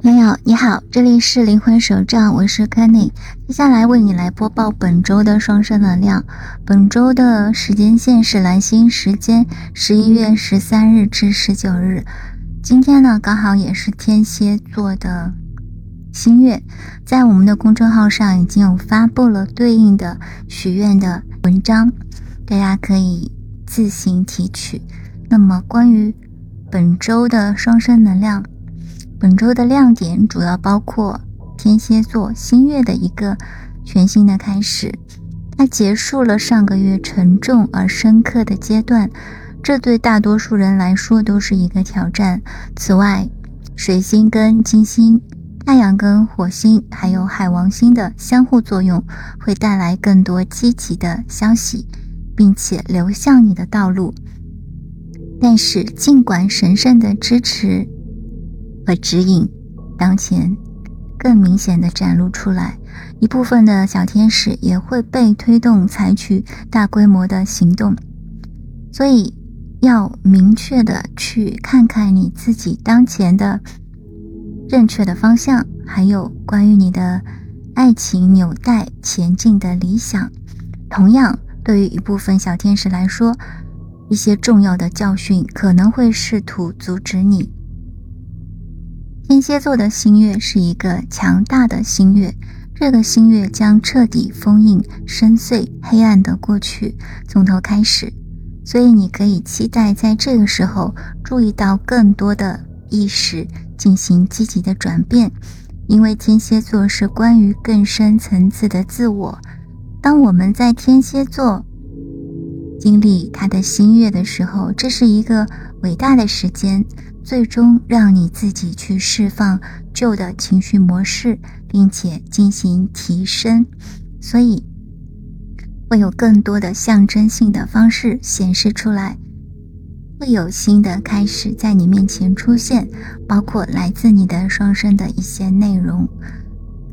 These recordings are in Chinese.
朋友你好，这里是灵魂手账，我是 Kenny，接下来为你来播报本周的双生能量。本周的时间线是蓝星时间十一月十三日至十九日。今天呢，刚好也是天蝎座的新月，在我们的公众号上已经有发布了对应的许愿的文章，大家可以自行提取。那么关于本周的双生能量。本周的亮点主要包括天蝎座新月的一个全新的开始，它结束了上个月沉重而深刻的阶段，这对大多数人来说都是一个挑战。此外，水星跟金星、太阳跟火星还有海王星的相互作用，会带来更多积极的消息，并且流向你的道路。但是，尽管神圣的支持。和指引，当前更明显的展露出来。一部分的小天使也会被推动采取大规模的行动，所以要明确的去看看你自己当前的正确的方向，还有关于你的爱情纽带前进的理想。同样，对于一部分小天使来说，一些重要的教训可能会试图阻止你。天蝎座的新月是一个强大的新月，这个新月将彻底封印深邃黑暗的过去，从头开始。所以你可以期待在这个时候注意到更多的意识进行积极的转变，因为天蝎座是关于更深层次的自我。当我们在天蝎座经历它的新月的时候，这是一个伟大的时间。最终让你自己去释放旧的情绪模式，并且进行提升，所以会有更多的象征性的方式显示出来，会有新的开始在你面前出现，包括来自你的双生的一些内容。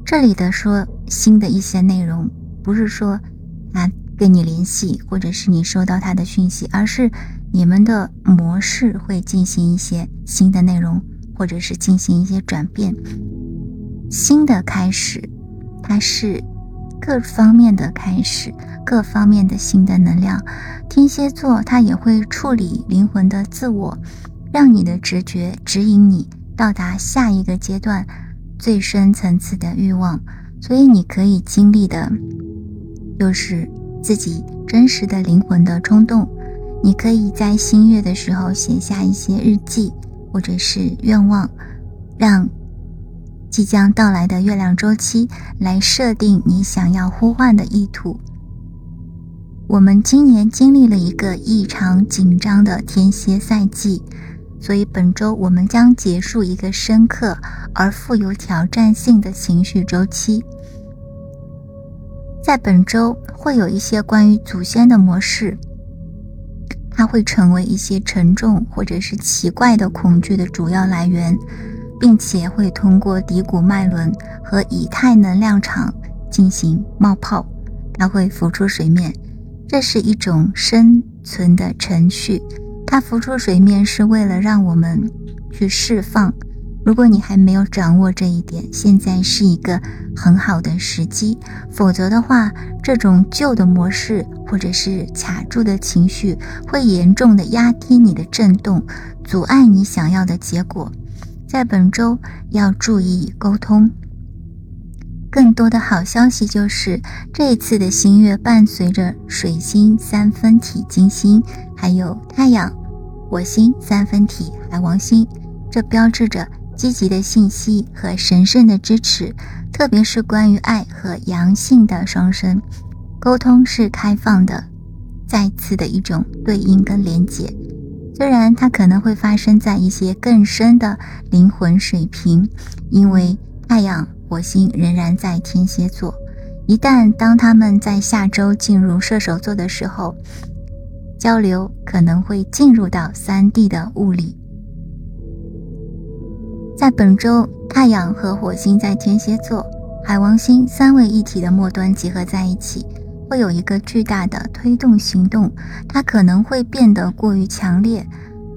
这里的说新的一些内容，不是说啊跟你联系，或者是你收到他的讯息，而是。你们的模式会进行一些新的内容，或者是进行一些转变，新的开始，它是各方面的开始，各方面的新的能量。天蝎座它也会处理灵魂的自我，让你的直觉指引你到达下一个阶段最深层次的欲望。所以你可以经历的，就是自己真实的灵魂的冲动。你可以在新月的时候写下一些日记，或者是愿望，让即将到来的月亮周期来设定你想要呼唤的意图。我们今年经历了一个异常紧张的天蝎赛季，所以本周我们将结束一个深刻而富有挑战性的情绪周期。在本周会有一些关于祖先的模式。它会成为一些沉重或者是奇怪的恐惧的主要来源，并且会通过骶骨脉轮和以太能量场进行冒泡，它会浮出水面。这是一种生存的程序，它浮出水面是为了让我们去释放。如果你还没有掌握这一点，现在是一个很好的时机。否则的话，这种旧的模式或者是卡住的情绪，会严重的压低你的振动，阻碍你想要的结果。在本周要注意沟通。更多的好消息就是，这一次的新月伴随着水星三分体金星，还有太阳、火星三分体海王星，这标志着。积极的信息和神圣的支持，特别是关于爱和阳性的双生沟通是开放的，再次的一种对应跟连接。虽然它可能会发生在一些更深的灵魂水平，因为太阳、火星仍然在天蝎座。一旦当他们在下周进入射手座的时候，交流可能会进入到三 D 的物理。在本周，太阳和火星在天蝎座，海王星三位一体的末端结合在一起，会有一个巨大的推动行动。它可能会变得过于强烈，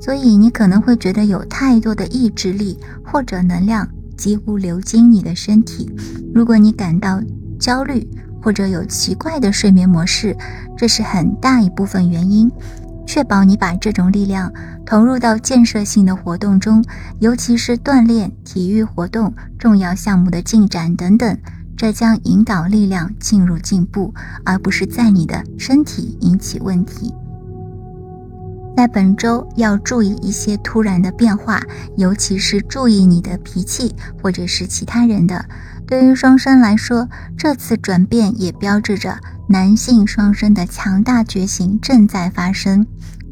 所以你可能会觉得有太多的意志力或者能量几乎流经你的身体。如果你感到焦虑或者有奇怪的睡眠模式，这是很大一部分原因。确保你把这种力量投入到建设性的活动中，尤其是锻炼、体育活动、重要项目的进展等等。这将引导力量进入进步，而不是在你的身体引起问题。在本周要注意一些突然的变化，尤其是注意你的脾气或者是其他人的。对于双生来说，这次转变也标志着男性双生的强大觉醒正在发生，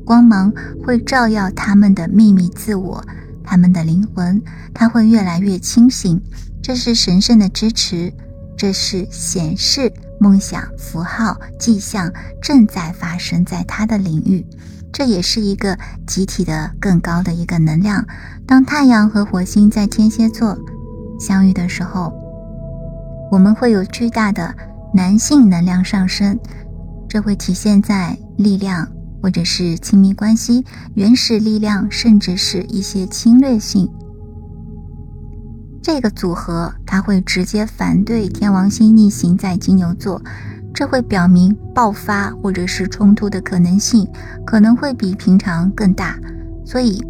光芒会照耀他们的秘密自我，他们的灵魂，他会越来越清醒。这是神圣的支持。这是显示梦想符号迹象正在发生在他的领域，这也是一个集体的更高的一个能量。当太阳和火星在天蝎座相遇的时候，我们会有巨大的男性能量上升，这会体现在力量，或者是亲密关系、原始力量，甚至是一些侵略性。这个组合，它会直接反对天王星逆行在金牛座，这会表明爆发或者是冲突的可能性可能会比平常更大。所以，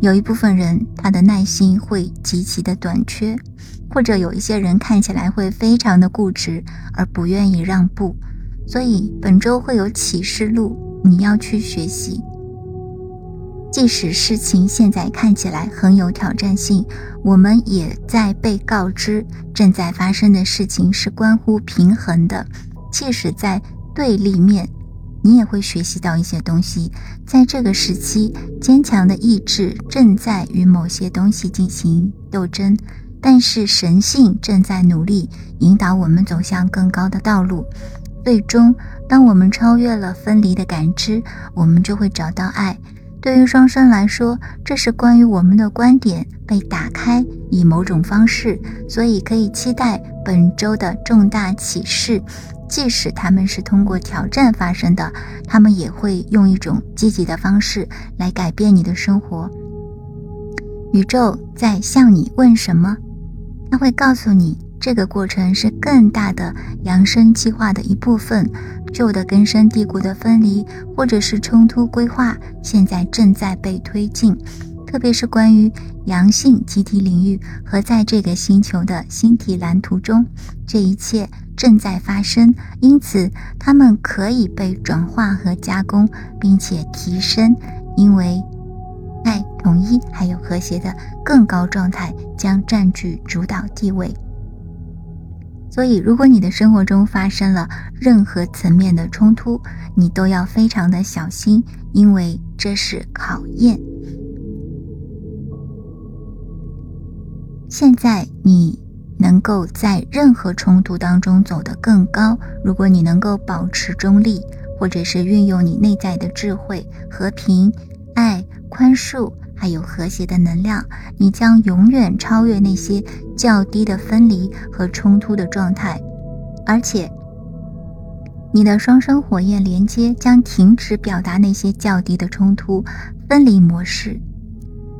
有一部分人他的耐心会极其的短缺，或者有一些人看起来会非常的固执而不愿意让步。所以本周会有启示录，你要去学习。即使事情现在看起来很有挑战性，我们也在被告知正在发生的事情是关乎平衡的。即使在对立面，你也会学习到一些东西。在这个时期，坚强的意志正在与某些东西进行斗争，但是神性正在努力引导我们走向更高的道路。最终，当我们超越了分离的感知，我们就会找到爱。对于双生来说，这是关于我们的观点被打开，以某种方式，所以可以期待本周的重大启示。即使他们是通过挑战发生的，他们也会用一种积极的方式来改变你的生活。宇宙在向你问什么？它会告诉你。这个过程是更大的扬升计划的一部分，旧的根深蒂固的分离或者是冲突规划，现在正在被推进，特别是关于阳性集体领域和在这个星球的星体蓝图中，这一切正在发生，因此它们可以被转化和加工，并且提升，因为爱、统一还有和谐的更高状态将占据主导地位。所以，如果你的生活中发生了任何层面的冲突，你都要非常的小心，因为这是考验。现在你能够在任何冲突当中走得更高，如果你能够保持中立，或者是运用你内在的智慧、和平、爱、宽恕。还有和谐的能量，你将永远超越那些较低的分离和冲突的状态，而且你的双生火焰连接将停止表达那些较低的冲突分离模式。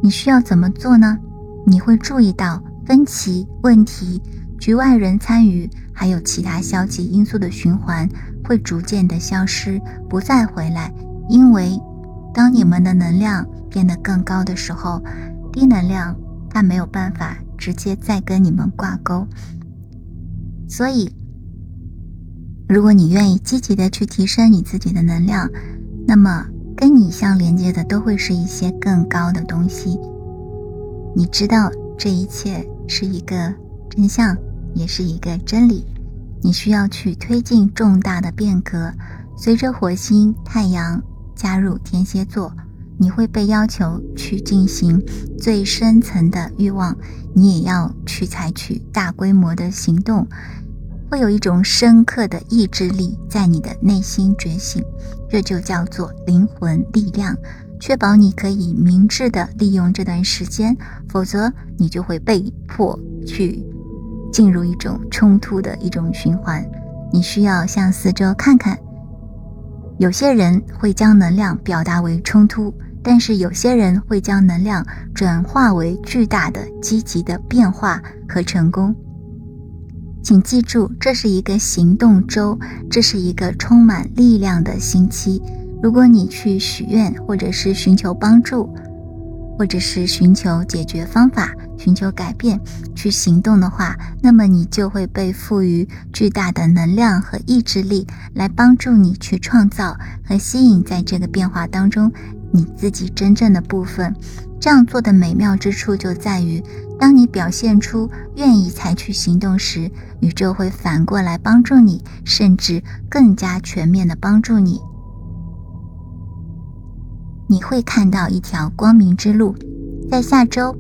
你需要怎么做呢？你会注意到分歧、问题、局外人参与，还有其他消极因素的循环会逐渐的消失，不再回来，因为当你们的能量。变得更高的时候，低能量它没有办法直接再跟你们挂钩。所以，如果你愿意积极的去提升你自己的能量，那么跟你相连接的都会是一些更高的东西。你知道这一切是一个真相，也是一个真理。你需要去推进重大的变革，随着火星、太阳加入天蝎座。你会被要求去进行最深层的欲望，你也要去采取大规模的行动，会有一种深刻的意志力在你的内心觉醒，这就叫做灵魂力量，确保你可以明智的利用这段时间，否则你就会被迫去进入一种冲突的一种循环。你需要向四周看看，有些人会将能量表达为冲突。但是有些人会将能量转化为巨大的积极的变化和成功。请记住，这是一个行动周，这是一个充满力量的星期。如果你去许愿，或者是寻求帮助，或者是寻求解决方法、寻求改变、去行动的话，那么你就会被赋予巨大的能量和意志力，来帮助你去创造和吸引在这个变化当中你自己真正的部分。这样做的美妙之处就在于，当你表现出愿意采取行动时，宇宙会反过来帮助你，甚至更加全面的帮助你。你会看到一条光明之路。在下周，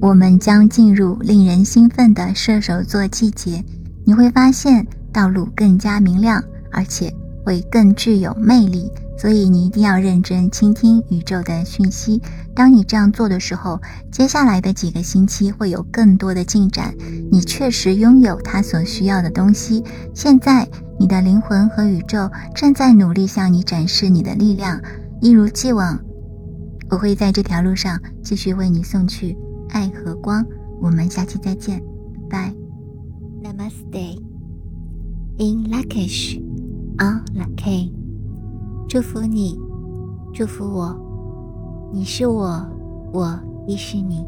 我们将进入令人兴奋的射手座季节，你会发现道路更加明亮，而且会更具有魅力。所以你一定要认真倾听宇宙的讯息。当你这样做的时候，接下来的几个星期会有更多的进展。你确实拥有他所需要的东西。现在，你的灵魂和宇宙正在努力向你展示你的力量。一如既往，我会在这条路上继续为你送去爱和光。我们下期再见，拜。Namaste. In Lakish, on Lake. 祝福你，祝福我，你是我，我亦是你。